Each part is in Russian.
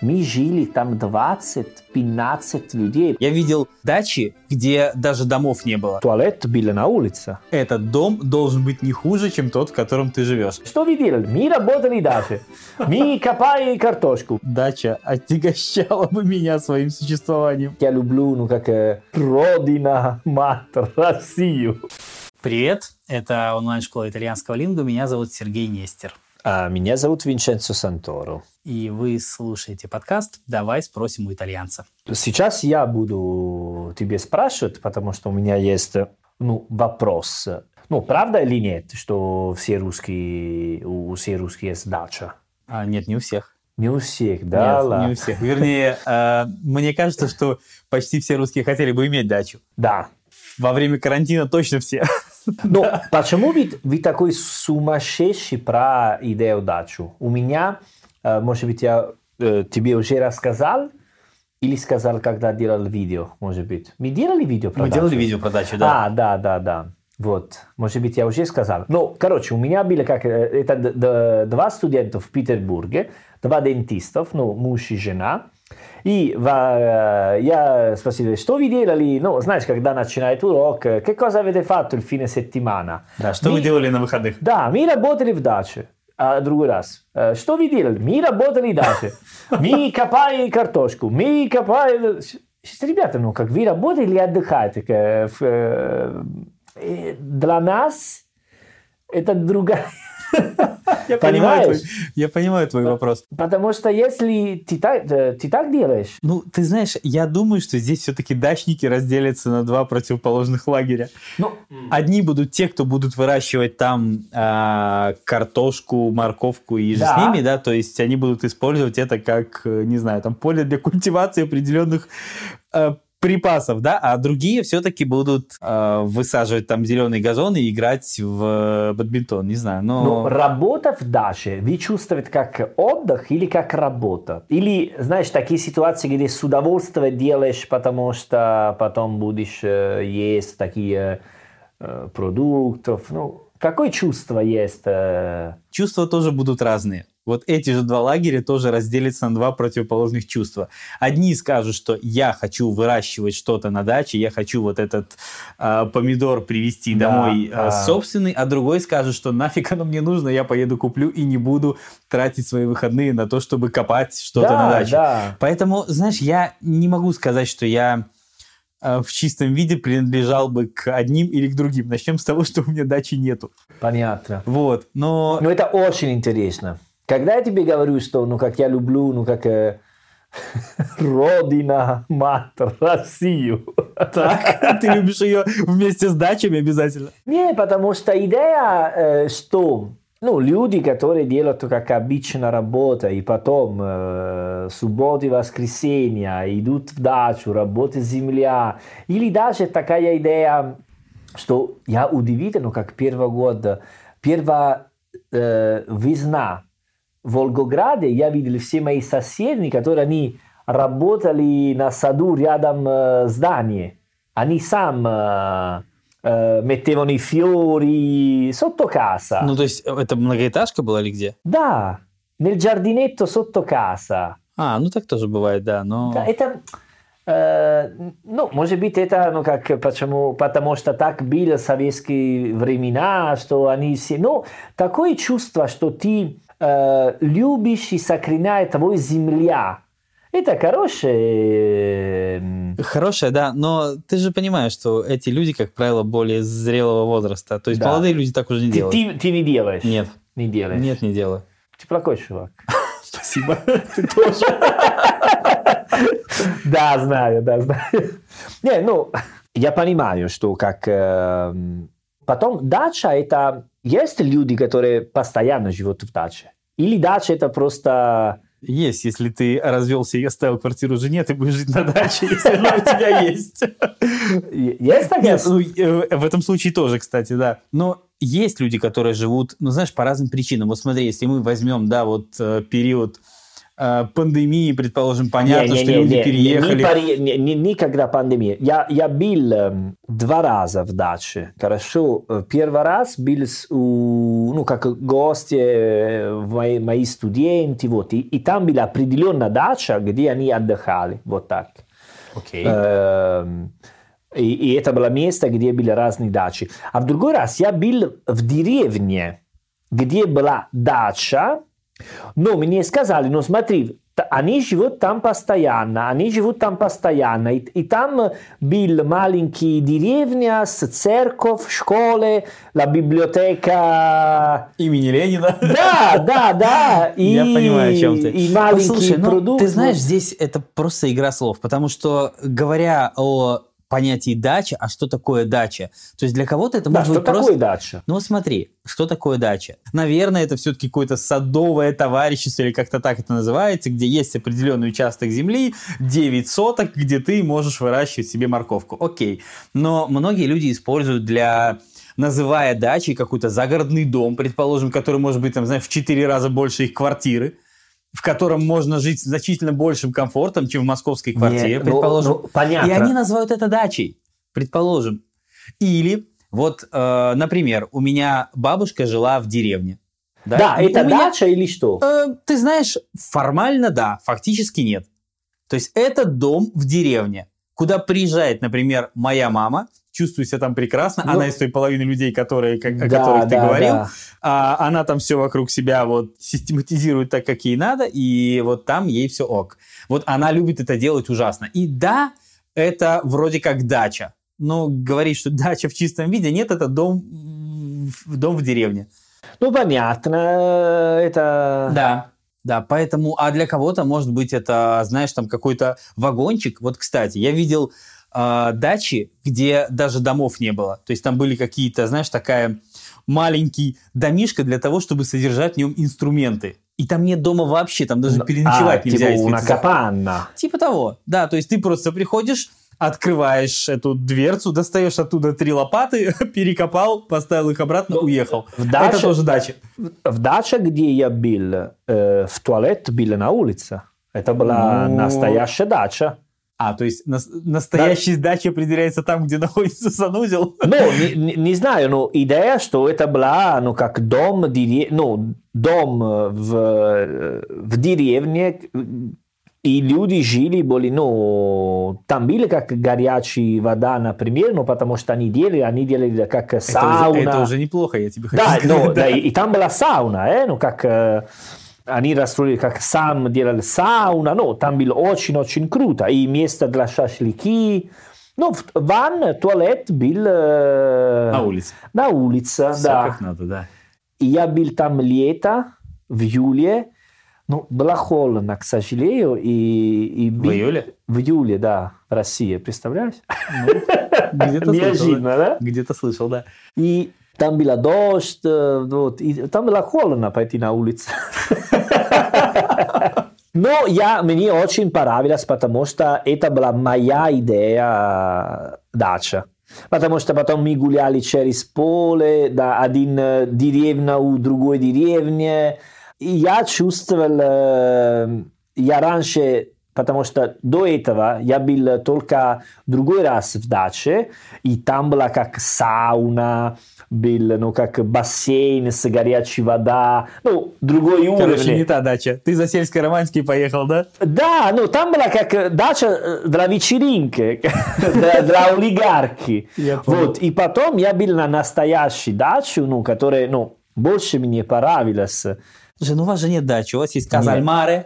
Мы жили там 20-15 людей. Я видел дачи, где даже домов не было. Туалет был на улице. Этот дом должен быть не хуже, чем тот, в котором ты живешь. Что вы делали? Мы работали даче. Мы копали картошку. Дача отягощала бы меня своим существованием. Я люблю, ну как э, родина, мать, Россию. Привет, это онлайн-школа итальянского лингу. Меня зовут Сергей Нестер. А меня зовут Винченцо Санторо. И вы слушаете подкаст «Давай спросим у итальянца». Сейчас я буду тебе спрашивать, потому что у меня есть ну, вопрос. Ну, правда или нет, что все русские, у всех русских есть дача? А, нет, не у всех. Не у всех, да? Нет, ладно. не у всех. Вернее, э, мне кажется, что почти все русские хотели бы иметь дачу. Да. Во время карантина точно все. Но почему вы, вы такой сумасшедший про идею дачу? У меня, э, может быть, я э, тебе уже рассказал, или сказал, когда делал видео, может быть. Мы делали видео про Мы дачу? делали видео про дачу, да. А, да, да, да. Вот, может быть, я уже сказал. Ну, короче, у меня было как... э, Это два студента в Петербурге, два дентистов, ну, муж и жена. И ва- э, я спросил, что вы делали? Ну, знаешь, когда начинает урок, э, che cosa avete fatto il fine settimana? Да, что вы Мы- делали на выходных? Да, мы работали в даче. А другой раз. э, Что вы делали? Мы работали в даче. Мы копали картошку. Мы копали... Ребята, ну как вы работаете или отдыхаете? Для нас это другая... Я понимаю, твой, я понимаю твой вопрос. Потому что если ты так, э, ты так делаешь, Ну, ты знаешь, я думаю, что здесь все-таки дачники разделятся на два противоположных лагеря. ну, Одни будут те, кто будут выращивать там а, картошку, морковку и же Да. с ними, да, то есть они будут использовать это как, э, не знаю, там поле для культивации определенных э, припасов, да, а другие все-таки будут э, высаживать там зеленые газоны и играть в бадминтон, не знаю, но... Но работа в даче вы чувствуете как отдых или как работа? Или, знаешь, такие ситуации, где с удовольствием делаешь, потому что потом будешь э, есть такие э, продуктов. Ну, какое чувство есть? э? чувства тоже будут разные. Вот эти же два лагеря тоже разделятся на два противоположных чувства. Одни скажут, что я хочу выращивать что-то на даче, я хочу вот этот а, помидор привезти Да, домой да. собственный, а другой скажет, что нафиг оно мне нужно, я поеду куплю и не буду тратить свои выходные на то, чтобы копать что-то да, на даче. да. Поэтому, знаешь, я не могу сказать, что я а, в чистом виде принадлежал бы к одним или к другим. Начнем с того, что у меня дачи нету. Понятно. Вот, но... Но это очень интересно. Когда я тебе говорю, что, ну, как я люблю, ну, как э, родина, мать, Россию. Так, ты любишь ее вместе с дачами обязательно? Не, потому что идея, э, что ну, люди, которые делают как обычно работа, и потом э, субботы и воскресенья идут в дачу, работает земля, или даже такая идея, что я удивительно, как первый год, первая э, весна в Волгограде, я видел все мои соседи, которые они работали на саду рядом э, здания. Они сам э, э, mettevano i fiori sotto casa. Ну, то есть, это многоэтажка была или где? Да, nel giardinetto sotto casa. А, ну так тоже бывает, да, но... Да, Это, э, ну, может быть, это, ну, как, почему, потому что так было в советские времена, что они все, ну, такое чувство, что ты э, любишь и сохраняет твою земля. Это хорошее. м, Хорошая, да, но ты же понимаешь, что эти люди, как правило, более зрелого возраста. То есть Да. молодые люди так уже не Ты, делают. ты- ты не делаешь. Нет, Не делаешь. нет, не делаю. Ты плохой чувак. Спасибо. Ты тоже. Да, знаю, да, знаю. Не, ну, я понимаю, что как... э, Потом дача это... Есть люди, которые постоянно живут в даче? Или дача это просто... Есть, если ты развелся и оставил квартиру жене, ты будешь жить на даче, если она у тебя есть. Есть такая... Ну, э, в этом случае тоже, кстати, да. Но есть люди, которые живут, ну, знаешь, по разным причинам. Вот смотри, если мы возьмем, да, вот э, период пандемии, предположим, понятно, Не, что не, люди не, переехали. не пари- не- не- Никогда пандемия. Я, я был эм, два раза в даче. Хорошо. Э, Первый раз был с- у, ну, как гости, э, мои, мои студенты. Вот. И, и там была определенная дача, где они отдыхали. Вот так. Окей. Эм, И, и это было место, где были разные дачи. А в другой раз я был в деревне, где была дача, но мне сказали, ну смотри, они живут там постоянно, они живут там постоянно. И, и там был маленький деревня с церковь, школы, la библиотека. Имени Ленина. Да, да, да. И, Я понимаю, о чем ты. И маленький Послушай, ну, продукт. ты знаешь, здесь это просто игра слов, потому что, говоря о понятии дача, а что такое дача? То есть для кого-то это да, может что быть такое просто... дача? Ну смотри, что такое дача? Наверное, это все-таки какое-то садовое товарищество, или как-то так это называется, где есть определенный участок земли, 9 соток, где ты можешь выращивать себе морковку. Окей. Но многие люди используют для называя дачей какой-то загородный дом, предположим, который может быть, там, знаешь, в 4 раза больше их квартиры, в котором можно жить с значительно большим комфортом, чем в московской квартире, Не, ну, предположим. ну, понятно. И они называют это дачей, предположим. Или, вот, э, например, у меня бабушка жила в деревне. Да, И это меня- дача или что? Э, ты знаешь, формально да, фактически нет. То есть это дом в деревне, куда приезжает, например, моя мама, чувствую себя там прекрасно, Ну, она из той половины людей, которые, как- о Да, которых ты да, говорил, да. а она там все вокруг себя вот систематизирует так, как ей надо, и вот там ей все ок. Вот она любит это делать ужасно. И да, это вроде как дача. Но говорить, что дача в чистом виде, нет, это дом, дом в деревне. Ну, понятно, это... Да, да, поэтому, а для кого-то, может быть, это, знаешь, там какой-то вагончик. Вот, кстати, я видел э, дачи, где даже домов не было. То есть там были какие-то, знаешь, такая маленький домишка для того, чтобы содержать в нем инструменты. И там нет дома вообще, там даже переночевать а, нельзя. Типа una capanna. Типа того, да, то есть ты просто приходишь, открываешь эту дверцу, достаешь оттуда три лопаты, перекопал, поставил их обратно, уехал. в даче- Это тоже дача. В даче, где я был, э, в туалет был на улице. Это была Ну. настоящая дача. А, то есть нас- настоящая дача определяется там, где находится санузел? Ну, не, не- не знаю, но идея, что это была, ну, как дом, дере- ну, дом э, в, э, в деревне, э, и люди жили, были, ну, там были как горячая вода, например, ну, потому что они делали, они делали как Это сауна. уже, это уже неплохо, я тебе хочу Да, сказать. ну, да, и, и там была сауна, э, ну, как они расстроили, как сам делали сауна, ну, там было очень-очень круто, и место для шашлыки, ну, в- ван, туалет был э, На улице. на улице, Всё да. И я был там лето, в июле, ну, было холодно, к сожалению, и... и В июле? В июле, да, в России, представляешь? Где-то слышал, Неожиданно, да? Где-то слышал, да. И там была дождь, вот, и там было холодно пойти на улицу. Но я, мне очень понравилось, потому что это была моя идея дача. Потому что потом мы гуляли через поле, да, один деревня у другой деревни. И я чувствовал, я раньше, потому что до этого я был только другой раз в даче, и там была как сауна, был, ну, как бассейн с горячей вода, ну, другой Короче, не уровень. та дача. Ты за сельской романтикой поехал, да? Да, ну, там была как дача э, для вечеринки, для, олигархи. Вот, и потом я был на настоящей даче, ну, которая, ну, больше мне понравилась. Слушай, ну у вас же нет дачи, у вас есть casa al mare.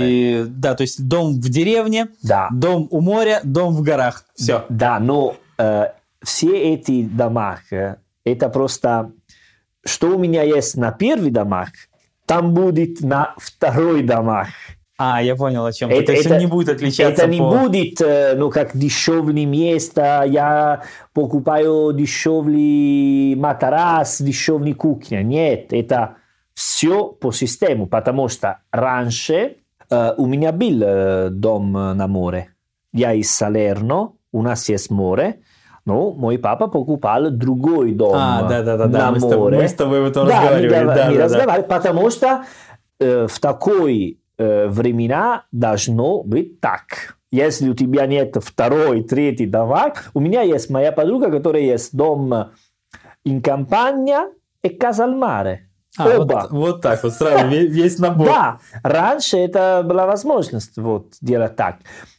Или, да, то есть дом в деревне, Да. дом у моря, дом в горах. Все. Да, но э, все эти дома, э, это просто, что у меня есть на первый домах, там будет на второй домах. А, я понял, о чем ты. Это- это- он не будет отличаться Это не по... будет, э, ну, как дешевле место, я покупаю дешевле матрас, дешевле кухня. Нет, это все по систему, потому что раньше э, у меня был э, дом на море. Я из Салерно, у нас есть море, но мой папа покупал другой дом А, да-да-да, на мы, с тобой- море. мы с тобой об этом Да, разговаривали. Да, да, да. разговаривали, потому что э, в такой э, времена должно быть так. Если у тебя нет второй, третий давак, у меня есть моя подруга, которая есть дом in campagna и Казалмаре. А, Оба. Вот, вот так вот сразу ве- весь набор. Да, раньше это была возможность вот, делать так.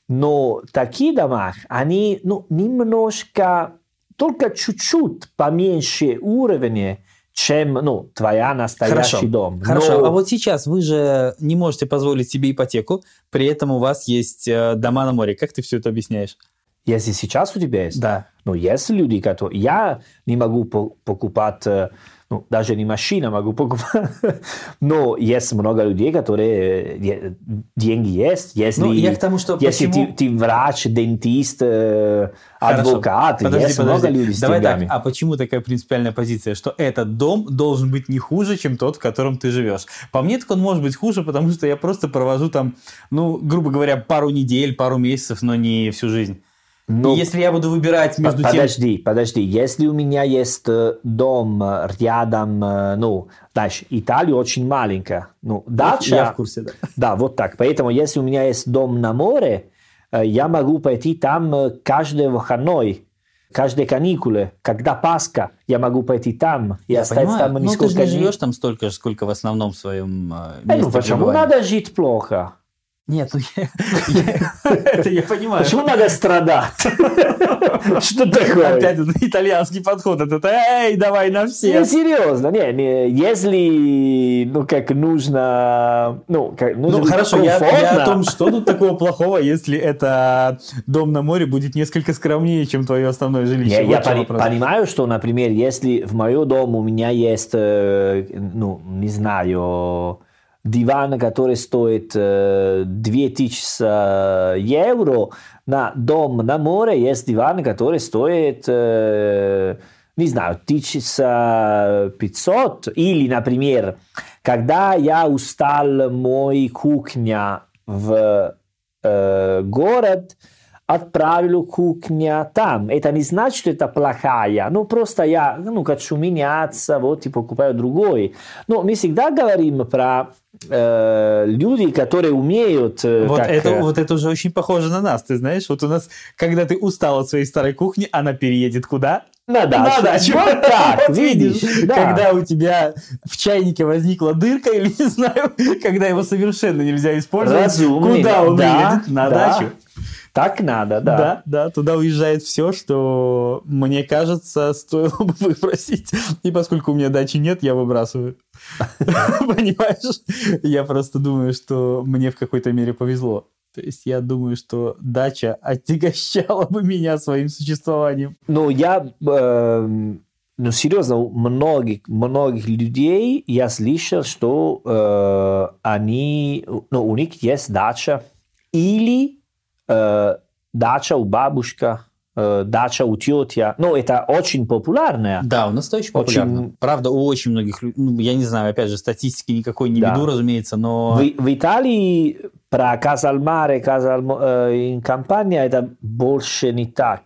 Но такие дома, они ну, немножко, только чуть-чуть поменьше уровня, чем ну, твоя настоящий Хорошо. дом. Хорошо, Но а вот сейчас вы же не можете позволить себе ипотеку, при этом у вас есть э, дома на море. Как ты все это объясняешь? если сейчас у тебя есть, Да. ну, есть люди, которые... Я не могу по- покупать, э, ну, даже не машина могу покупать, но есть много людей, которые деньги есть, если... Ну, я к тому, что Если почему- ты, ты врач, дентист, э, Хорошо. адвокат, Подожди, есть подожди. много людей с Давай деньгами. так, а почему такая принципиальная позиция, что этот дом должен быть не хуже, чем тот, в котором ты живешь? По мне, так он может быть хуже, потому что я просто провожу там, ну, грубо говоря, пару недель, пару месяцев, но не всю жизнь. Ну, если я буду выбирать По- между тем... Подожди, подожди. Если у меня есть э, дом э, рядом, э, ну, знаешь, Италия очень маленькая. Ну, дача... Я в курсе, да. Да, вот так. Поэтому, если у меня есть дом на море, я могу пойти там каждый выходной, каждые каникулы, когда Пасха, я могу пойти там и Я остаться понимаю, там ну ты несколько же не живешь там столько же, сколько в основном в своем Э, месте ну, почему пребывания. надо жить плохо? Нет, ну Это я понимаю. Почему надо страдать? Что такое? Опять этот итальянский подход. Это эй, давай на все. серьезно, не, не, если, ну, как нужно, ну, как нужно Ну хорошо, я, я о том, что тут такого плохого, если это дом на море будет несколько скромнее, чем твое основное жилище. Я, Вот я пони- понимаю, что, например, если в моем доме у меня есть, э, ну, не знаю, диван, который стоит э, 2000 евро, на дом на море есть диван, который стоит, э, не знаю, 1500. Или, например, когда я устал мой кухня в э, город, отправил кухня там. Это не значит, что это плохая. Ну, просто я ну, хочу меняться, вот, и покупаю другой. Но мы всегда говорим про э, люди, которые умеют... э, Вот как, это, э, вот это уже очень похоже на нас, ты знаешь. Вот у нас, когда ты устал от своей старой кухни, она переедет куда? на дачу. На дачу. Вот так, видишь. да. Когда у тебя в чайнике возникла дырка, или не знаю, когда его совершенно нельзя использовать, Разумный. куда он Да, едет? На да. дачу. Так надо, да. Да, да, туда уезжает все, что, мне кажется, стоило бы выбросить. И поскольку у меня дачи нет, я выбрасываю. Понимаешь? Я просто думаю, что мне в какой-то мере повезло. То есть я думаю, что дача отягощала бы меня своим существованием. Ну, я, э, ну, серьезно, у многих, многих людей я слышал, что э, они, ну, у них есть дача или дача у бабушка, дача у тетя. Ну, это очень популярная. Да, у нас это очень Очень- популярно. Правда, у очень многих людей, ну, я не знаю, опять же, статистики никакой не Да. веду, разумеется, но... В, в Италии про Казалмаре, Казал, э, Campania это больше не так.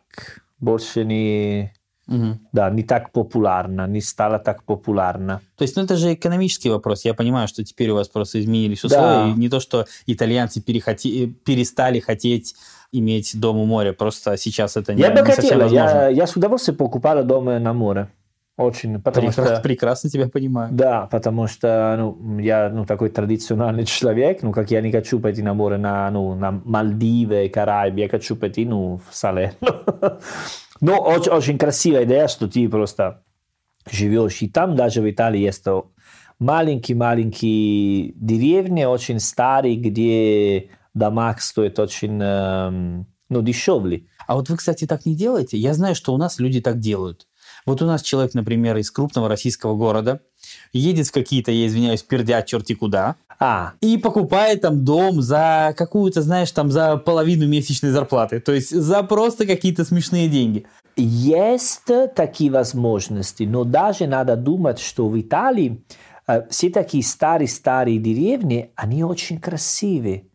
Больше не, Мгм. да, не так популярно, не стало так популярно. То есть, ну, это же экономический вопрос. Я понимаю, что теперь у вас просто изменились Да. условия. И не то, что итальянцы перехоти- перестали хотеть иметь дом у моря. Просто сейчас это не, Я бы не совсем хотел, возможно. я, я с удовольствием покупал дом на море. Очень, потому Прекрасно, что... прекрасно тебя понимаю. Да, потому что ну, я ну, такой традиционный человек, ну, как я не хочу пойти на море на, ну, на Мальдивы, Карайбы, я хочу пойти ну, в Салерно. Но очень, очень красивая идея, что ты просто живешь, и там даже в Италии есть маленькие-маленькие деревни, очень старые, где дома стоят очень ну, дешевле. А вот вы, кстати, так не делаете? Я знаю, что у нас люди так делают. Вот у нас человек, например, из крупного российского города едет в какие-то, я извиняюсь, пердят черти куда, А, и покупает там дом за какую-то, знаешь, там за половину месячной зарплаты. То есть за просто какие-то смешные деньги. Есть такие возможности, но даже надо думать, что в Италии э, все такие старые-старые деревни, они очень красивые,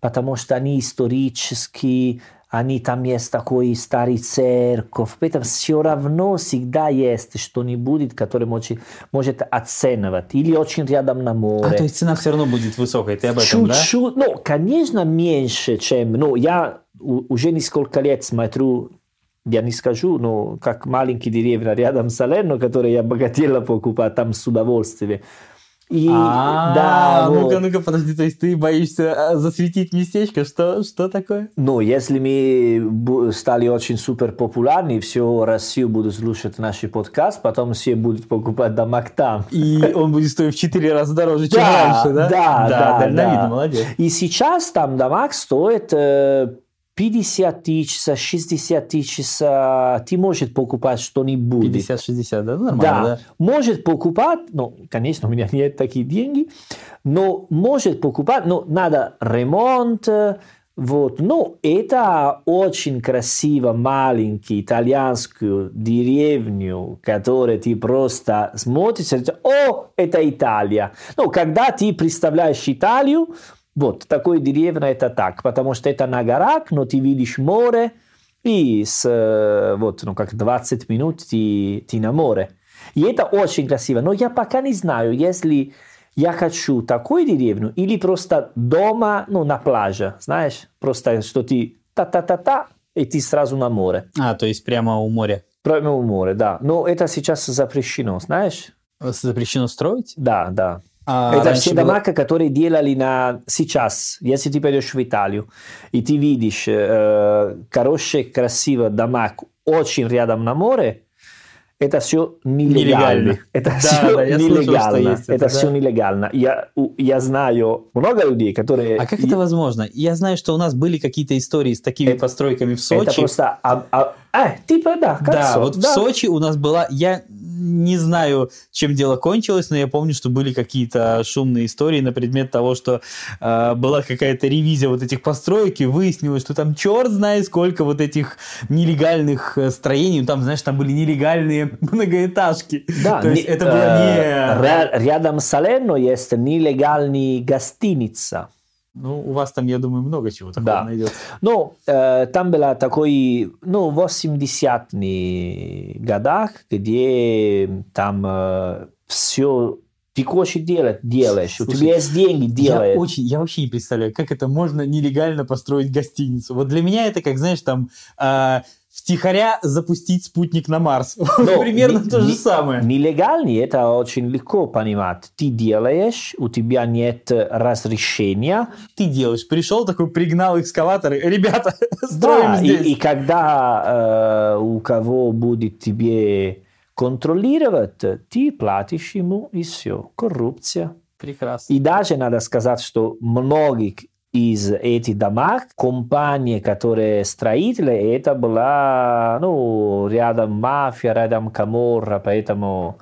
потому что они исторически, они там есть такой старый церковь, поэтому все равно всегда есть что-нибудь, которое может, может оценивать, или очень рядом на море. А, то есть цена все равно будет высокой, ты об этом, Чуть-чуть, да? ну, конечно, меньше, чем, ну, я уже несколько лет смотрю я не скажу, но как маленький деревня рядом с Салерно, который я богатела покупать там с удовольствием. И а, да, ну-ка, ну-ка, подожди, то есть ты боишься а, засветить местечко, что, что такое? Ну, если мы стали очень супер популярны, всю Россию будут слушать наш подкаст, потом все будут покупать домак там. И он будет стоить в 4 раза дороже, чем раньше, да? Да, да, да. да. молодец. И сейчас там домак стоит э, 50 тысяч, 60 тысяч, ты можешь покупать что-нибудь. 50-60, да? Нормально, да. да? Может покупать, ну, конечно, у меня нет таких денег, но может покупать, но надо ремонт, вот. Но это очень красиво, маленький итальянскую деревню, которую ты просто смотришь о, это Италия. Ну, когда ты представляешь Италию, вот, такой деревня это так, потому что это на горах, но ты видишь море, и с, вот, ну, как 20 минут ты, ты на море. И это очень красиво. Но я пока не знаю, если я хочу такую деревню или просто дома, ну, на пляже, знаешь, просто что ты та-та-та-та, и ты сразу на море. А, то есть прямо у моря? Прямо у моря, да. Но это сейчас запрещено, знаешь? Запрещено строить? Да, да. А, это все было... дома, которые делали на сейчас. Если ты пойдешь в Италию, и ты видишь э, хороший, красивый дома очень рядом на море, это все нелегально. Это да, все да, нелегально. Слышал, это, это да. все нелегально. Я, я знаю много людей, которые... А как это возможно? Я знаю, что у нас были какие-то истории с такими это, постройками в Сочи. Это просто... А, а, а, типа, да, как Да, Со, вот да. в Сочи у нас была... Я не знаю, чем дело кончилось, но я помню, что были какие-то шумные истории на предмет того, что э, была какая-то ревизия вот этих построек, и выяснилось, что там черт знает сколько вот этих нелегальных э, строений. Там, знаешь, там были нелегальные многоэтажки. Да, То есть не, это было не... Рядом с Салерно есть нелегальный гостиница. Ну, у вас там, я думаю, много чего такого да. найдется. Ну, э, там было такой, ну, в 80-х годах, где там э, все ты хочешь делать, делаешь. Слушай, у тебя есть деньги, делаешь. Я, очень, я вообще не представляю, как это можно нелегально построить гостиницу. Вот для меня это как, знаешь, там... Э, втихаря запустить спутник на Марс. Но Примерно не, то же не, самое. Нелегальный это очень легко понимать. Ты делаешь, у тебя нет разрешения. Ты делаешь. Пришел такой, пригнал экскаваторы. Ребята, строим да, здесь. И, и когда э, у кого будет тебе контролировать, ты платишь ему и все. Коррупция. Прекрасно. И даже надо сказать, что многих из этих домов компании, которые строители, это была ну, рядом мафия, рядом каморра, поэтому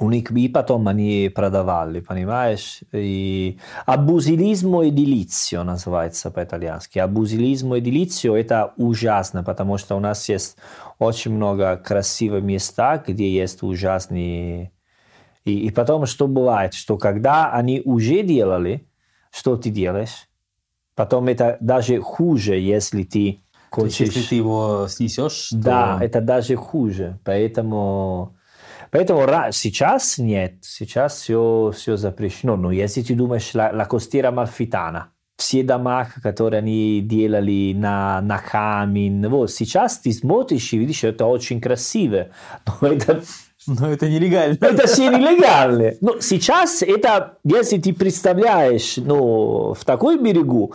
у них и потом они продавали, понимаешь? И абузилизм эдилицио называется по-итальянски. Абузилизм эдилицио это ужасно, потому что у нас есть очень много красивых мест, где есть ужасные... И, и потом что бывает, что когда они уже делали, что ты делаешь? Потом это даже хуже, если ты хочешь... То есть, если ты его снесешь, то... Да, это даже хуже. Поэтому... Поэтому сейчас нет, сейчас все, все запрещено. Но если ты думаешь, la, la costiera malfitana, все дома, которые они делали на, на камень, вот, сейчас ты смотришь и видишь, что это очень красиво. Но это но это нелегально. Это все нелегально. Но сейчас это, если ты представляешь, ну, в такой берегу,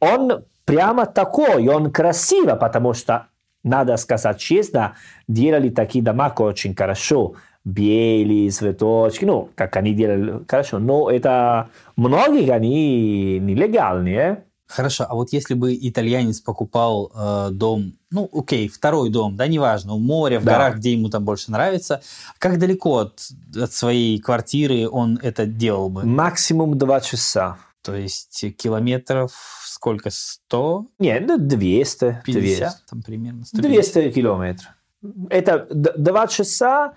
он прямо такой, он красиво, потому что, надо сказать честно, делали такие дома очень хорошо. Белые, цветочки, ну, как они делали хорошо. Но это многие они нелегальные. Хорошо, а вот если бы итальянец покупал э, дом, ну, окей, второй дом, да, неважно, у моря, в да. горах, где ему там больше нравится, как далеко от, от своей квартиры он это делал бы? Максимум два часа. То есть километров сколько, 100? Нет, ну, 200. 50 200. там примерно. 150. 200 километров. Это два часа,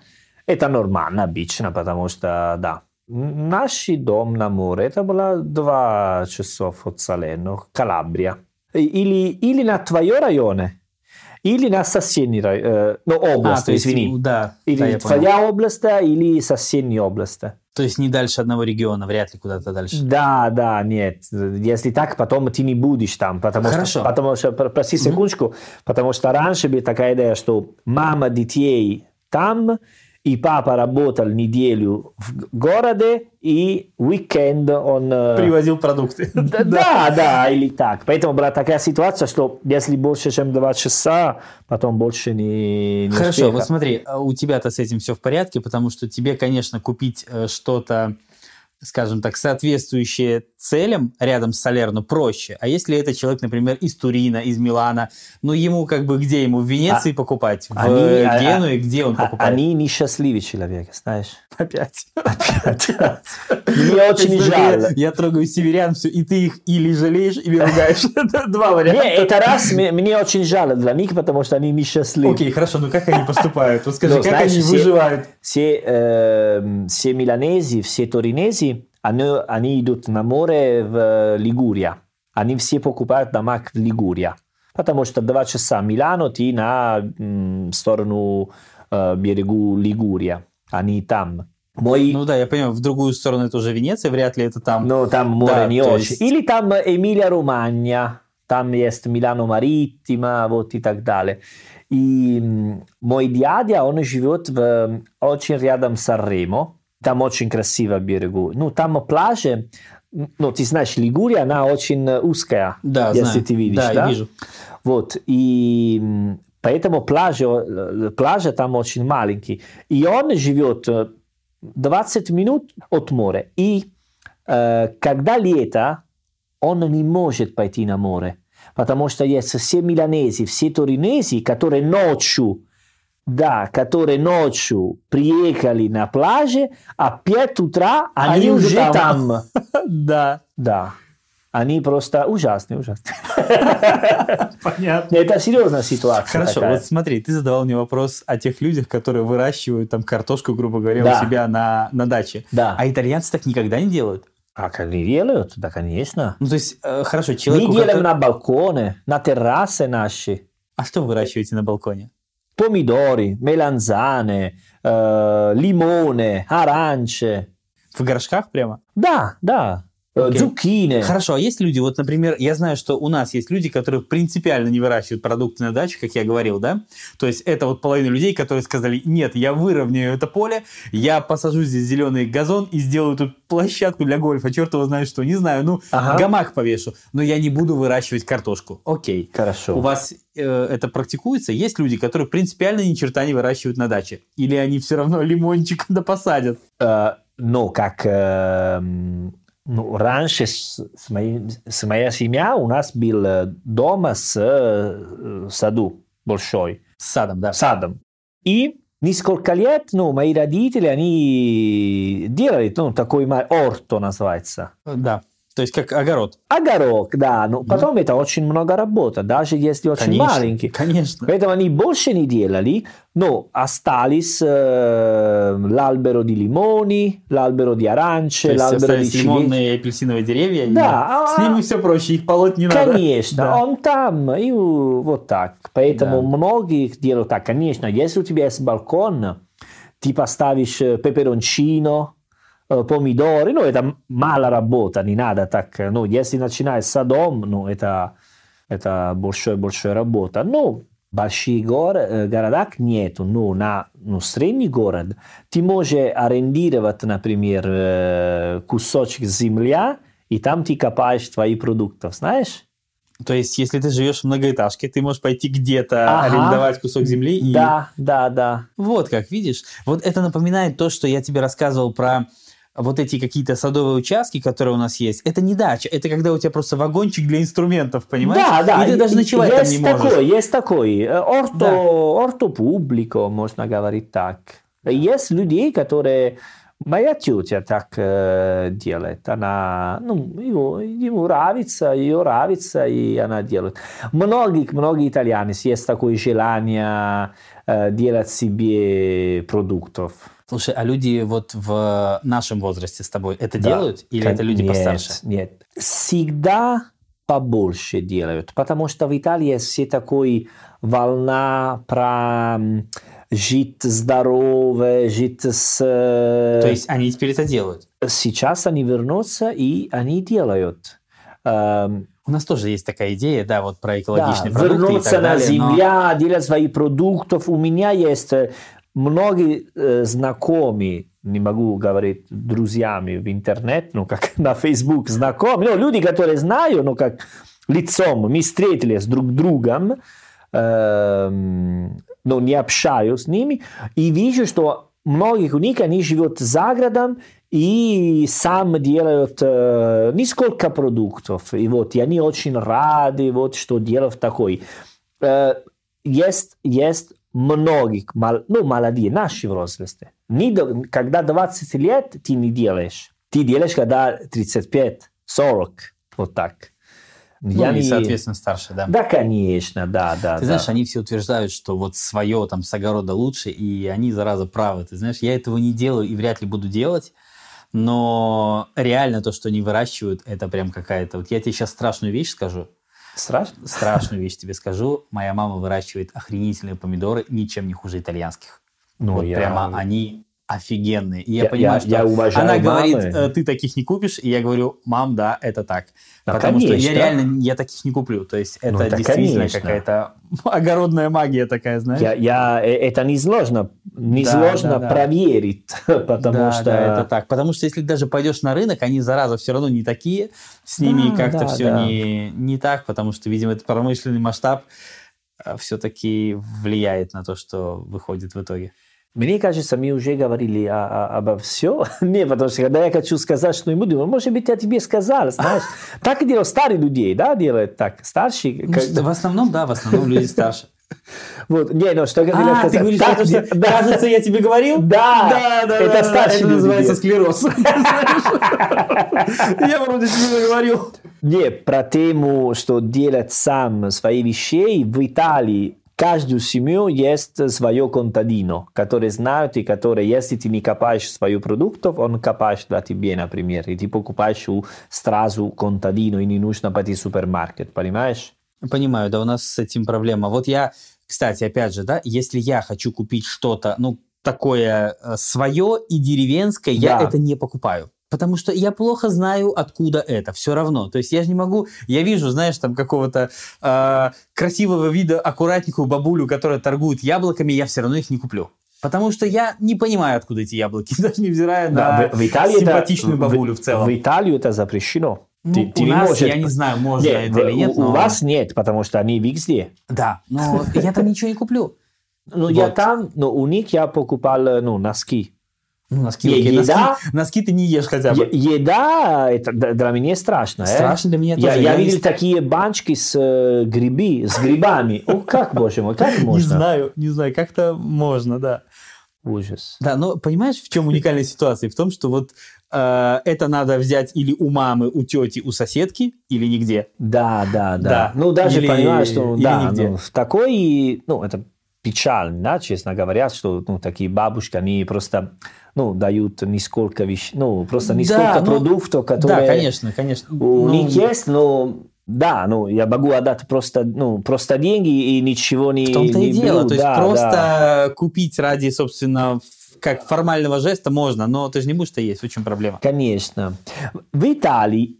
это нормально, обычно, потому что, да, Наш дом на море, это было два часов от Салерно, Калабрия. или, или на твое районе, или на соседний район, ну, область, а, то есть, извини. Да, Или да, твоя понял. область, или соседняя область. То есть не дальше одного региона, вряд ли куда-то дальше. Да, да, нет. Если так, потом ты не будешь там. Потому Хорошо. Что, потому что, пр- прости секундочку, потому что раньше была такая идея, что мама детей там, и папа работал неделю в городе, и уикенд он... э, Привозил продукты. Да, да, да, или так. Поэтому была такая ситуация, что если больше, чем два часа, потом больше не, не Хорошо, успеха. вот смотри, а у тебя-то с этим все в порядке, потому что тебе, конечно, купить э, что-то, скажем так, соответствующее целям рядом с Салерно проще. А если это человек, например, из Турина, из Милана, ну ему как бы где ему в Венеции покупать, в они- э, а- Генуе, где он А- покупает? Они несчастливый человек, знаешь. Опять. Мне очень жаль. Я, трогаю северян, все, и ты их или жалеешь, или ругаешь. Это два варианта. это раз, мне, очень жаль для них, потому что они несчастливы. Окей, хорошо, ну как они поступают? Вот скажи, Ну, как знаешь, они выживают? Все, эм, все миланези, все торинези, они, они идут на море в Лигурия. Они все покупают дома в Лигурия. Потому что два часа Милано, ты на м, сторону э, берегу Лигурия. Они там. Мой, Ну да, я понимаю, в другую сторону это уже Венеция, вряд ли это там. Ну, там море Да, не очень. есть- Или там Эмилия-Романья, там есть Милано Маритtima, вот и так далее. И мой дядя, он живет в, м, очень рядом с Санремо, там очень красиво берегу. Ну, там пляжи, ну, ты знаешь, Лигурия, она очень э, узкая, Да, если знаю. ты видишь, Да, да? вижу. Вот, и поэтому пляжи, э, пляжи там очень маленькие. И он живет э, 20 минут от моря. И э, когда лето, он не может пойти на море, потому что есть все миланези, все торинези, которые ночью, да, которые ночью приехали на пляже, а в 5 утра они, Они уже там. там. Да, Да. Они просто ужасные, ужасные. понятно. Это серьезная ситуация. Хорошо, такая. вот смотри, ты задавал мне вопрос о тех людях, которые выращивают там картошку, грубо говоря, Да. у себя на, на даче. Да. А итальянцы так никогда не делают. А как они делают? Да, конечно. Ну, то есть, э, хорошо, Мы человеку... делаем который- на балконе, на террасе наши. А что вы выращиваете на балконе? Помидоры, меланзаны, э, лимоны, оранжи. В горшках прямо? Да, да. Э, Окей. Цукини. Хорошо, а есть люди, вот, например, я знаю, что у нас есть люди, которые принципиально не выращивают продукты на даче, как я говорил, да? То есть это вот половина людей, которые сказали, нет, я выровняю это поле, я посажу здесь зеленый газон и сделаю тут площадку для гольфа, черт его знает что, не знаю, ну, Ага. гамак повешу, но я не буду выращивать картошку. Окей. Хорошо. У вас э, это практикуется? Есть люди, которые принципиально ни черта не выращивают на даче? Или они все равно лимончик да посадят? Э, ну, как э, ну, раньше с, с, моей, с моей семьей у нас был дом с э, саду большой. С садом, да. садом. И несколько лет, ну, мои родители, они делали, ну, такой орто называется. Да. То есть как огород. Огорок, да, но потом это очень много работы, даже если очень Конечно, маленький. Конечно. Поэтому они больше не делали, но остались э, l'albero di limoni, l'albero di arance, есть l'albero di остались ciliegie. лимонные и апельсиновые деревья. и Да, С а- ними все проще, их полоть не надо. Конечно, Да. он там, и вот так. Поэтому Да. многие делают так. Конечно, если у тебя есть балкон, ты поставишь э, пеперончино, э, помидоры, ну, это мало работа, не надо так. Ну, если начинаешь с садом, ну, это, это большая-большая работа. Но большие гор, э, города нету, но на ну, средний город ты можешь арендировать, например, кусочек земли, и там ты копаешь твои продукты, знаешь? То есть, если ты живешь в многоэтажке, ты можешь пойти где-то Ага. арендовать кусок земли и... Да, да, да. Вот как, видишь? Вот это напоминает то, что я тебе рассказывал про вот эти какие-то садовые участки, которые у нас есть. Это не дача, это когда у тебя просто вагончик для инструментов, понимаешь? Да, да. И ты даже ночевать там есть не можешь. такой, есть такой. Э, Орто, Да. орто публико, можно говорить так. Есть людей, которые... Моя тетя так э, делает. Она, ну, ему, ему нравится, ее нравится, и она делает. Многие, многие итальяне есть такое желание э, делать себе продуктов. Слушай, а люди вот в нашем возрасте с тобой это Да. делают? Или это люди нет, постарше? Нет. Всегда побольше делают, потому что в Италии все такой волна про жить здорово, жить с... То есть они теперь это делают? Сейчас они вернутся, и они делают. Эм, У нас тоже есть такая идея, да, вот про экологичные да, продукты и вернуться так на далее, но- земля, делать свои продукты. У меня есть э, многие э, знакомые, не могу говорить друзьями в интернет, ну как на Facebook знакомые, ну, люди, которые знаю, ну как лицом, мы встретились друг с другом, эм, но не общаюсь с ними, и вижу, что многих у них, они живут за городом, и сам делают э, несколько продуктов. И вот, и они очень рады, вот, что делают такой. Э, есть, есть многих, мал, ну, молодые, наши возрасте. Не когда 20 лет ты не делаешь. Ты делаешь, когда 35, 40, вот так. Ну, Я и, не- соответственно, старше, да. Да, конечно, да, да. Ты да. знаешь, они все утверждают, что вот свое там с огорода лучше, и они, зараза, правы. Ты знаешь, я этого не делаю и вряд ли буду делать, но реально то, что они выращивают, это прям какая-то... Вот я тебе сейчас страшную вещь скажу, Страшно? страшную вещь тебе скажу. Моя мама выращивает охренительные помидоры, ничем не хуже итальянских. Ну, вот я- прямо они офигенные. И я, Я- понимаю, я- что я уважаю она говорит, мамы. «Э, ты таких не купишь, и я говорю, мам, да, это так. Да, Потому что я конечно. реально, я таких не куплю. То есть это Ну, да, действительно конечно. какая-то огородная магия такая, знаешь? Я, я, э, это несложно, Да, несложно да, да. проверить, потому да, что... да, это так. Потому что если даже пойдешь на рынок, они, зараза, все равно не такие. С ними Да, как-то да, все да. не, не так, потому что, видимо, это промышленный масштаб все-таки влияет на то, что выходит в итоге. Мне кажется, мы уже говорили о- о- обо всем. Не, потому что когда я хочу сказать что-нибудь, думаю, может быть, я тебе сказал, знаешь. Так делают старые людей, да, делают так. Старшие. Ну, В основном, да, в основном люди старше. Вот, не, ну, что я хотел А, ты сказать. говоришь, Так что, да. кажется, я тебе говорил? Да, да, да. это да, старшие Это называется склероз. Я вроде тебе говорил. Не, про тему, что делать сам свои вещи, в Италии каждую семью есть свое контадино, которые знают и которые, если ты не копаешь свою продуктов, он копаешь для тебя, например, и ты покупаешь сразу контадино, и не нужно пойти в супермаркет, понимаешь? Понимаю, да, у нас с этим проблема. Вот я, кстати, опять же, да, если я хочу купить что-то, ну, такое свое и деревенское, я Да. это не покупаю. Потому что я плохо знаю, откуда это. Все равно. То есть я же не могу... Я вижу, знаешь, там какого-то э, красивого вида аккуратненькую бабулю, которая торгует яблоками, я все равно их не куплю. Потому что я не понимаю, откуда эти яблоки, даже невзирая на в, в Италии симпатичную это, бабулю в, целом. В Италию это запрещено. Ну, Ты- ты у не нас, можешь- я не знаю, можно Не, это или в- нет, у, но... у вас нет, потому что они везде. Да, но я там ничего не куплю. Ну, я там, но у них я покупал, ну, носки. Ну, носки, Е- окей, еда? носки, носки ты не ешь хотя бы. Е- Еда, это для меня страшно. э. Страшно для меня Я, тоже. я не видел такие баночки с э, гриби, с грибами. О, как, боже мой, как Не можно? знаю, не знаю, как-то можно, да. Ужас. Да, но понимаешь, в чем уникальная ситуация? В том, что вот э, это надо взять или у мамы, у тети, у соседки, или нигде. Да, да, да. Да. Ну, даже Или- понимаешь, что или да, нигде. ну, в такой, ну, это печально, да, честно говоря, что ну, такие бабушки, они просто ну, дают несколько вещей, ну, просто несколько ну, продуктов, которые Да, конечно, конечно. у Ну, них есть, но да, ну, я могу отдать просто, ну, просто деньги и ничего не В том-то не и дело. беру. То есть Да, просто да. купить ради, собственно, как формального жеста можно, но ты же не будешь-то есть. В чем проблема? Конечно. В Италии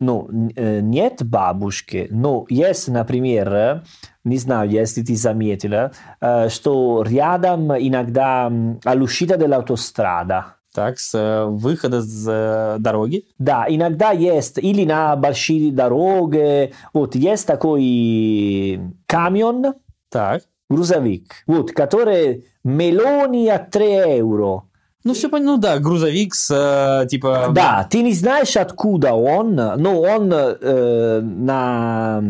ну, э, нет бабушки, но есть, например, э, не знаю, если ты заметила, э, что рядом иногда м, all'uscita dell'autostrada, Так, с э, выхода с э, дороги. да, иногда есть, или на большие дороги, вот есть такой камион, Так. грузовик, вот, который мелони а 3 евро. Ну, все понятно. Ну да, грузовик с э, типа... Да, ты не знаешь, откуда он, но он э, на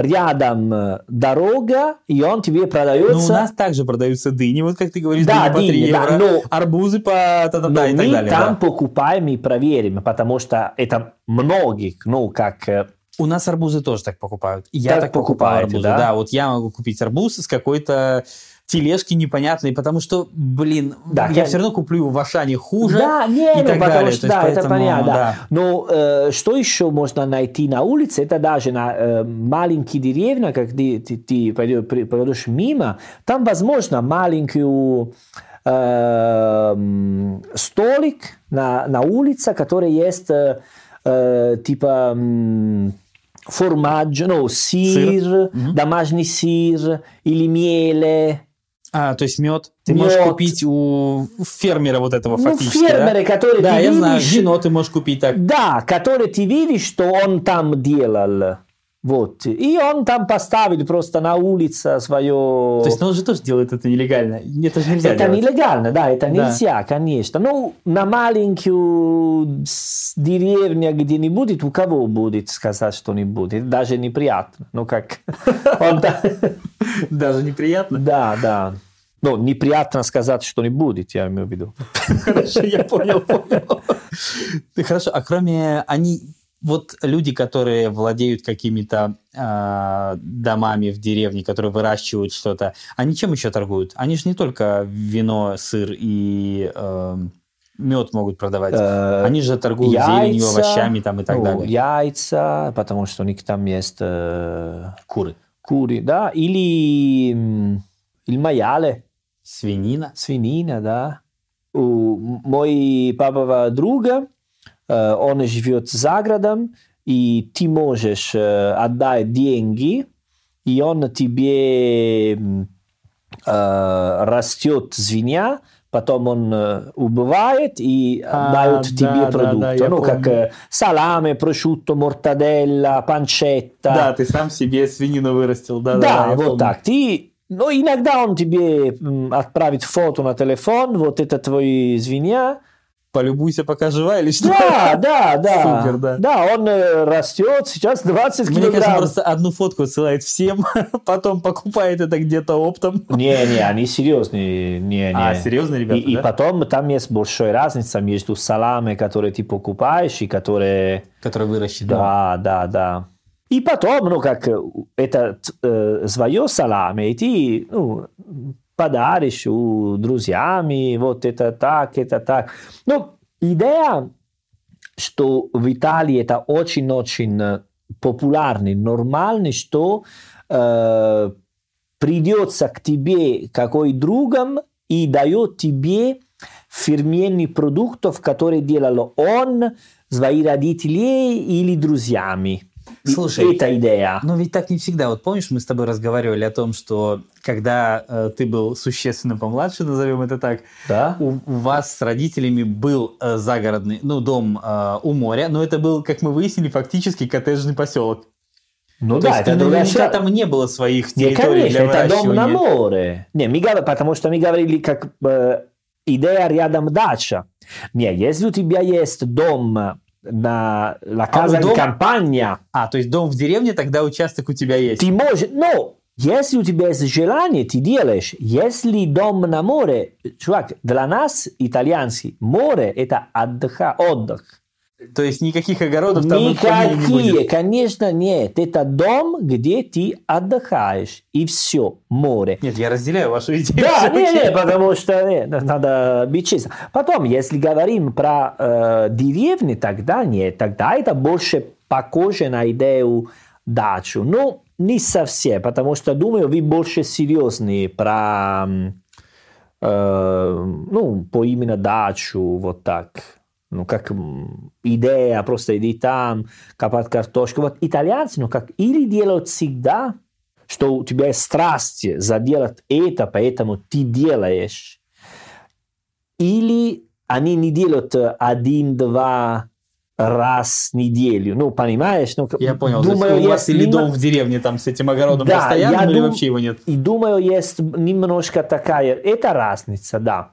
рядом дорога, и он тебе Ну, у продается. нас также продаются дыни, вот как ты говоришь, Да, дыни по 3 дыни, да, евро, но- арбузы по та-та-та но и так мы далее. там да. покупаем и проверим, потому что это многих, ну, как... э, У нас арбузы тоже так покупают. Я Так так, покупаю арбузы. да? Да? вот я могу купить арбуз с какой-то тележки непонятные, потому что, блин, Да, я я- все равно куплю в Ашане хуже. Да, не, и ну, так потому далее. что, да, это поэтому, понятно, да. да. Но э, что еще можно найти на улице, это даже на э, маленькие деревня, когда ты, ты пойдешь, при- пройдешь мимо, там, возможно, маленькую э, столик на, на улице, который есть э, э, типа формаggio, ну, сыр, Мгм. домашний сыр или меле. А, то есть мед. Ты можешь Мед. купить у фермера вот этого Ну, фактически, фермеры, да? которые Да, ты я знаю, видишь, вино ты можешь купить так. Да, который ты видишь, что он там делал. Вот. И он там поставил просто на улице свое... То есть, ну, он же тоже делает это нелегально. Это же нельзя это делать. нелегально, да, это Да. нельзя, конечно. Ну, на маленькую деревню где-нибудь, у кого будет сказать что-нибудь? Это даже неприятно. Ну, как... Он Даже неприятно. Да, да. Ну, неприятно сказать что-нибудь, я имею в виду. Хорошо, я понял, понял. Хорошо, а кроме они, вот люди, которые владеют какими-то а, домами в деревне, которые выращивают что-то, они чем еще торгуют? Они же не только вино, сыр и мед могут продавать. Э, Они же торгуют яйца, зеленью, овощами там и так ну, далее. Яйца, потому что у них там есть э, Куры. Куры, да, или м, il maiale, Свинина. свинина, да. У м- мой папа друга, он живет за городом, и ты можешь отдать деньги, и он тебе э, растет свинья, потом он э, убивает и А, дает да, тебе да, продукты. да, ну, как помню. э, саламе, прошутто, мортаделла, панчетта. Да, ты сам себе свинину вырастил. Да, Да, я вот помню. так. Ты, ну, иногда он тебе отправит фото на телефон, вот это твои свинья. Полюбуйся, пока жива или что? Да, да, да. Супер, да. Да, он э, растет, сейчас 20 Мне кажется, килограмм. просто одну фотку отсылает всем, потом покупает это где-то оптом. Не, не, они серьезные. Не, не. А, серьезно, ребята, И, и да? потом там есть большая разница между салами, которые ты покупаешь, и которые... Который выращен. Да, да, да. И потом, ну, как э, это э, свое салами, и ты, ну, подаришь у друзьями, вот это так, это так. Ну, идея, что в Италии это очень-очень популярный, нормальный, что э, придется к тебе какой другом и дает тебе фирменный продуктов, которые делал он, свои родители или друзьями. Слушай, это идея. Но ведь так не всегда. Вот помнишь, мы с тобой разговаривали о том, что когда э, ты был существенно помладше, назовем это так, Да? у, у вас с родителями был э, загородный, ну, дом э, у моря, но это был, как мы выяснили, фактически коттеджный поселок. Ну То да, есть это наверняка сра- там не было своих Не, территорий конечно, для это дом на море. Не, мы говорили, потому что мы говорили, как э, идея рядом дача. Не, если у тебя есть дом на la casa дом- di campagna, А, то есть дом в деревне, тогда участок у тебя есть. ты можешь, ну, если у тебя есть желание, ты делаешь. Если дом на море, чувак, для нас, итальянцы, море – это отдыха, отдых. То есть никаких огородов там помине не будет. Никакие, конечно, нет. Это дом, где ты отдыхаешь, и все, море. Нет, я разделяю вашу идею. Да, не, не, потому что не, надо быть честным. Потом, если говорим про э, деревни, тогда нет, тогда это больше похоже на идею дачу. Ну, не совсем, потому что, думаю, вы больше серьезные про, э, ну, по именно дачу, вот так. Ну, как идея, просто иди там, копать картошку. Вот итальянцы, ну, как или делают всегда, что у тебя есть страсть заделать это, поэтому ты делаешь. Или они не делают один-два раз в неделю. Ну, понимаешь? Ну, Я понял. Думаю, есть у вас или дом в деревне там с этим огородом Да, постоянным, я или дум- вообще его нет? И думаю, есть немножко такая... Это разница, да.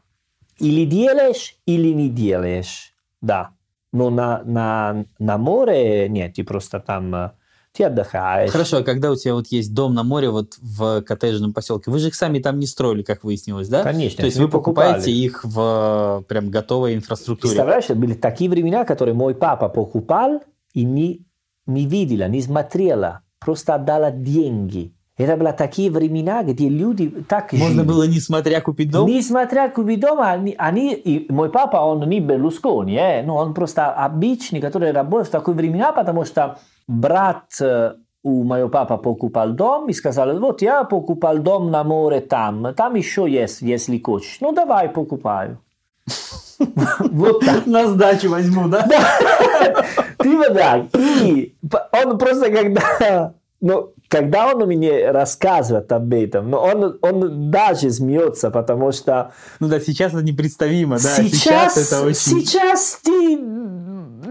Или делаешь, или не делаешь. Да. Но на, на, на море нет, ты просто там... э, Ты отдыхаешь. Хорошо, а когда у тебя вот есть дом на море вот в коттеджном поселке, вы же их сами там не строили, как выяснилось, да? Конечно. То есть вы покупаете покупали. их в прям готовой инфраструктуре. Представляешь, были такие времена, которые мой папа покупал и не, не видела, не смотрела, просто отдала деньги. Это были такие времена, где люди так Можно жили. было, несмотря купить дом? Несмотря купить дом, они, они, и мой папа, он не Берлускони, э, ну, он просто обычный, который работает в такие времена, потому что брат э, у моего папа покупал дом и сказал, вот я покупал дом на море там, там еще есть, если хочешь. Ну, давай покупаю. Вот так. На сдачу возьму, да? Типа так. И он просто когда... Ну, когда он мне рассказывает об этом, но он, он даже смеется, потому что Ну да, сейчас это непредставимо, да. сейчас, это очень... сейчас ты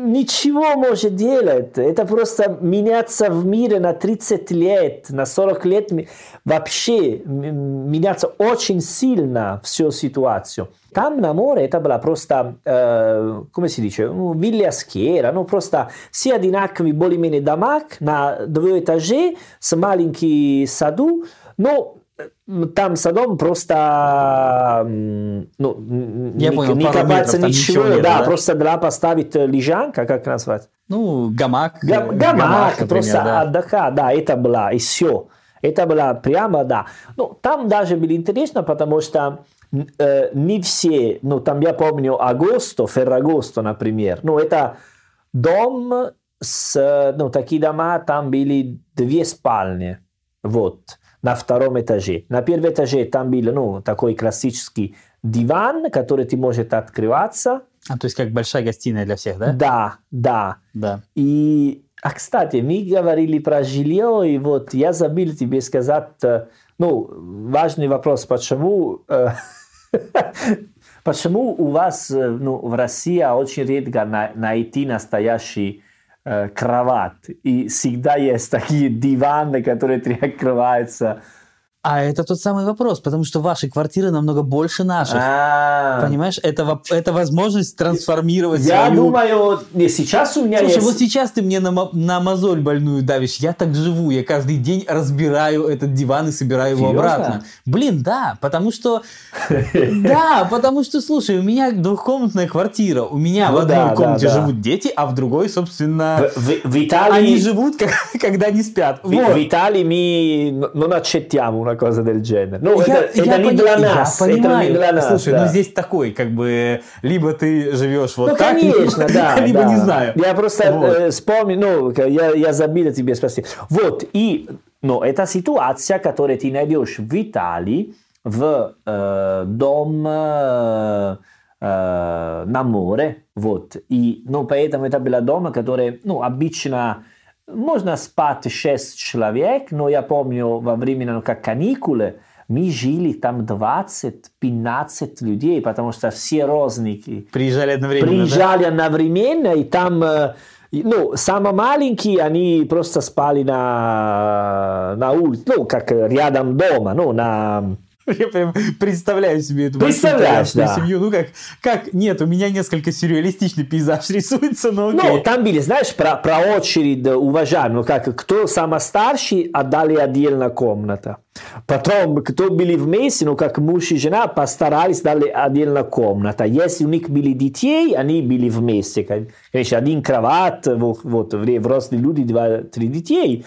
ничего можешь делать. Это просто меняться в мире на 30 лет, на 40 лет. Вообще меняться очень сильно всю ситуацию. Там на море это была просто, э, come si dice, ну, вилля скера, ну просто все одинаковые более-менее дома на двуэтаже с маленьким саду, но э, там садом просто ну, Я не, понял, не копаться метров, ничего, ничего нет, да, да? просто для поставить лежанка, как назвать? Ну, гамак. Гам- э, Гамак, например, просто да. отдыхать, да, это было, и все. Это было прямо, да. Ну, там даже было интересно, потому что э, не все, ну, там я помню Агосто, Феррагосто, например, ну, это дом с, ну, такие дома, там были две спальни, вот, на втором этаже. На первом этаже там был, ну, такой классический диван, который ты можешь открываться. А, то есть как большая гостиная для всех, да? Да, да. Да. И, а кстати, мы говорили про жилье, и вот я забыл тебе сказать, э, ну, важный вопрос, почему, э, почему у вас э, ну, в России очень редко на- найти настоящий э, кровать, и всегда есть такие диваны, которые три открываются. А это тот самый вопрос, потому что ваши квартиры намного больше наших. А, Понимаешь, это, это возможность трансформировать Я свою... думаю, не, сейчас у меня Слушай, есть... вот сейчас ты мне на, на мозоль больную давишь. Я так живу. Я каждый день разбираю этот диван и собираю его Серьезно? обратно. Блин, да, потому что... Да, потому что, слушай, у меня двухкомнатная квартира. У меня Ну в одной комнате живут дети, а в другой, собственно, В, в- в Италии... они живут, когда не спят. В, Италии мы non accettiamo una cosa del genere. Ну, Я- это, это я не пони- для я нас. Это понимаю. не для нас. Слушай, да. ну здесь такой, как бы, либо ты живешь вот Ну, так, конечно, да. либо да. не знаю. Я просто Вот. э, вспомнил, ну, я, я забыл тебе спросить. Вот, и, ну, это ситуация, которую ты найдешь в Италии, в э, дом э, э, на море, вот. И, ну, поэтому это был дом, который, ну, обычно можно спать 6 человек, но я помню во время, ну, как каникулы, мы жили там 20-15 людей, потому что все розники Приезжали одновременно, да? приезжали одновременно, и там, ну, самые маленькие, они просто спали на, на улице, ну, как рядом дома, ну, на... Я прям представляю себе эту Представляешь, да. семью. Ну как, как, нет, у меня несколько сюрреалистичный пейзаж рисуется, но окей. Ну, там были, знаешь, про, про очередь уважаем, ну, как, кто самый старший, отдали отдельно комната. Потом, кто были вместе, ну, как муж и жена, постарались, дали отдельно комната. Если у них были детей, они были вместе. Конечно, один кровать, вот, вот взрослые люди, два-три детей.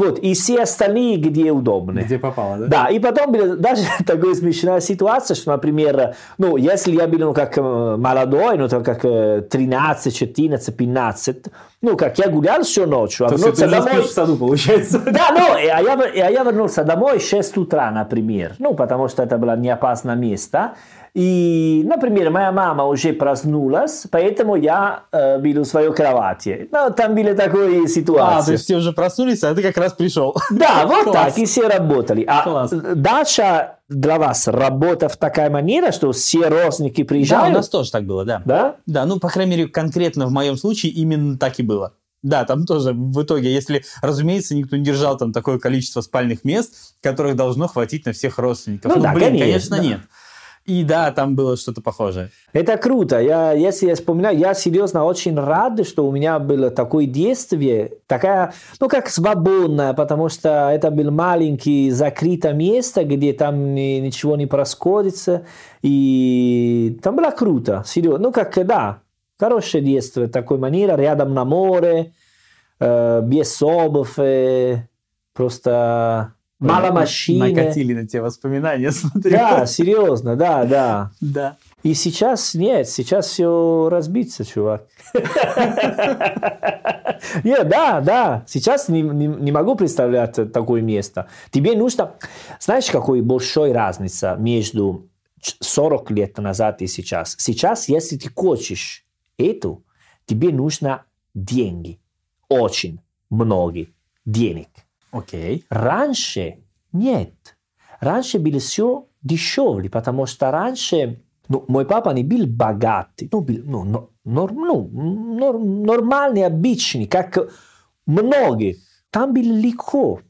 Вот, и все остальные, где удобно. Где попало, да? Да, и потом была даже такая смешная ситуация, что, например, ну, если я был, ну, как э, молодой, ну, там, как э, 13, 14, 15, ну, как я гулял всю ночь, а То есть вернулся домой... в саду, получается. Да, ну, а я, а я вернулся домой в 6 утра, например. Ну, потому что это было неопасное место. И, например, моя мама уже проснулась, поэтому я э, был в своей кровати. Ну, там были такие А, ситуации. то есть все уже проснулись, а ты как раз пришел. Да, вот Класс. так, и все работали. А Класс. дальше для вас работа в такая манера, что все родственники Да, у приезжают? нас тоже так было, да. Да? Да, ну, по крайней мере, конкретно в моем случае именно так и было. Да, там тоже в итоге, если, разумеется, никто не держал там такое количество спальных мест, которых должно хватить на всех родственников. Ну да, блин, конечно, конечно, да. нет. И да, там было что-то похожее. Это круто. Я, если я вспоминаю, я серьезно очень рад, что у меня было такое действие, такая, ну, как свободное, потому что это был маленький закрытое место, где там ни- ничего не происходит. И там было круто, серьезно. Ну, как, да, хорошее действие, такой манера, рядом на море, э, без обуви, просто мало машин. Накатили на те воспоминания, смотрю. Да, серьезно, да, да. Да. И сейчас нет, сейчас все разбиться, чувак. Нет, да, да. Сейчас не, не, не могу представлять такое место. Тебе нужно... Знаешь, какой большой разница между 40 лет назад и сейчас? Сейчас, если ты хочешь эту, тебе нужно деньги. Очень много денег. Окей. Раньше нет. Раньше было все дешевле, потому что раньше ну, мой папа не был богатый, ну, был, ну, нор, ну, нор, нормальный, обычный, как многих. Там было легко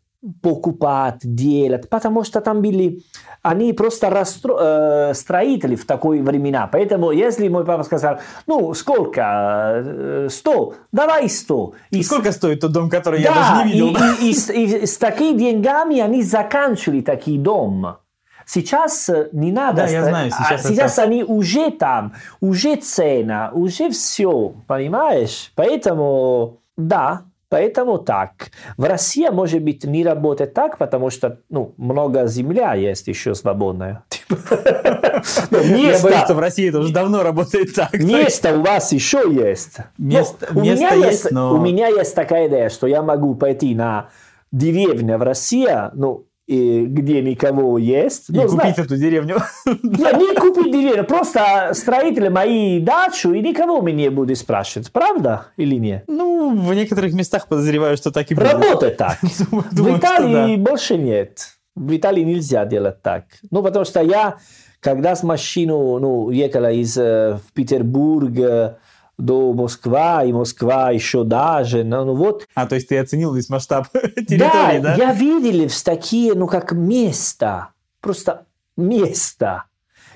покупать, делать, потому что там были, они просто расстро, э, строители в такой времена. Поэтому, если мой папа сказал, ну, сколько, сто, давай сто. И сколько стоит тот дом, который да, я даже не видел? И, и, и, и с такими деньгами они заканчивали такие дома. Сейчас не надо. Да, я знаю. Сейчас, сейчас это... они уже там, уже цена, уже все, понимаешь? Поэтому, да, Поэтому так. В России, может быть, не работает так, потому что ну, много земля есть еще свободная. Я боюсь, что в России это уже давно работает так. Место у вас еще есть. Место есть, но... У меня есть такая идея, что я могу пойти на деревню в России, ну, и где никого есть. И ну, купить знаешь, эту деревню. Нет, не купить деревню, просто строители мои дачу, и никого меня не будет спрашивать, правда или нет? Ну, в некоторых местах подозреваю, что так и будет. Работает так. в Италии больше нет. В Италии нельзя делать так. Ну, потому что я, когда с машину ну, ехала из э, Петербурга, до Москвы, и Москва еще даже. Ну, ну вот. А, то есть ты оценил весь масштаб территории, да? Да, я видел в такие, ну, как места, просто места.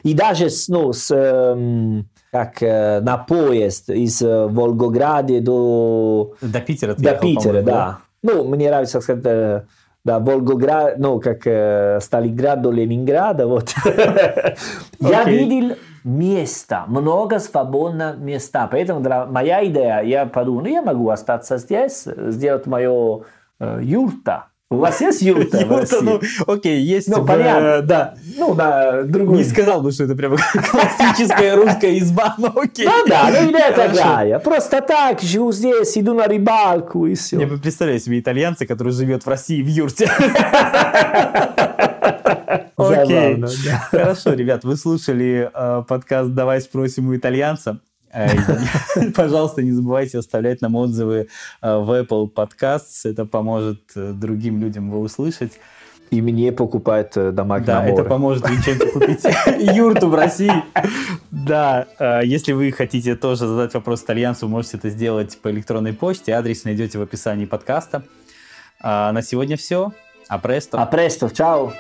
И даже ну, с, эм, как э, на поезд из э, Волгограда до... До Питера До Питера, да. Ну, мне нравится сказать... Э, да, Волгоград, ну, как э, Сталинград до Ленинграда, вот. Я видел места, много свободных места. Поэтому для, моя идея, я подумал, ну я могу остаться здесь, сделать мое э, юрта. У вас есть юрта, юрта Ну, окей, есть. Ну, в, понятно. Да. Ну, да, другой. Не сказал бы, что это прямо классическая русская изба, но окей. Ну да, ну идея такая. Просто так, живу здесь, иду на рыбалку и все. Я представляю себе итальянца, который живет в России в юрте. Окей. Хорошо, ребят, вы слушали э, подкаст «Давай спросим у итальянца». Э, пожалуйста, не забывайте оставлять нам отзывы э, в Apple Podcasts. Это поможет другим людям его услышать. И мне покупать дома Да, это поможет Винченцо купить юрту в России. Да, если вы хотите тоже задать вопрос итальянцу, можете это сделать по электронной почте. Адрес найдете в описании подкаста. А на сегодня все. А престо. А престо. Чао.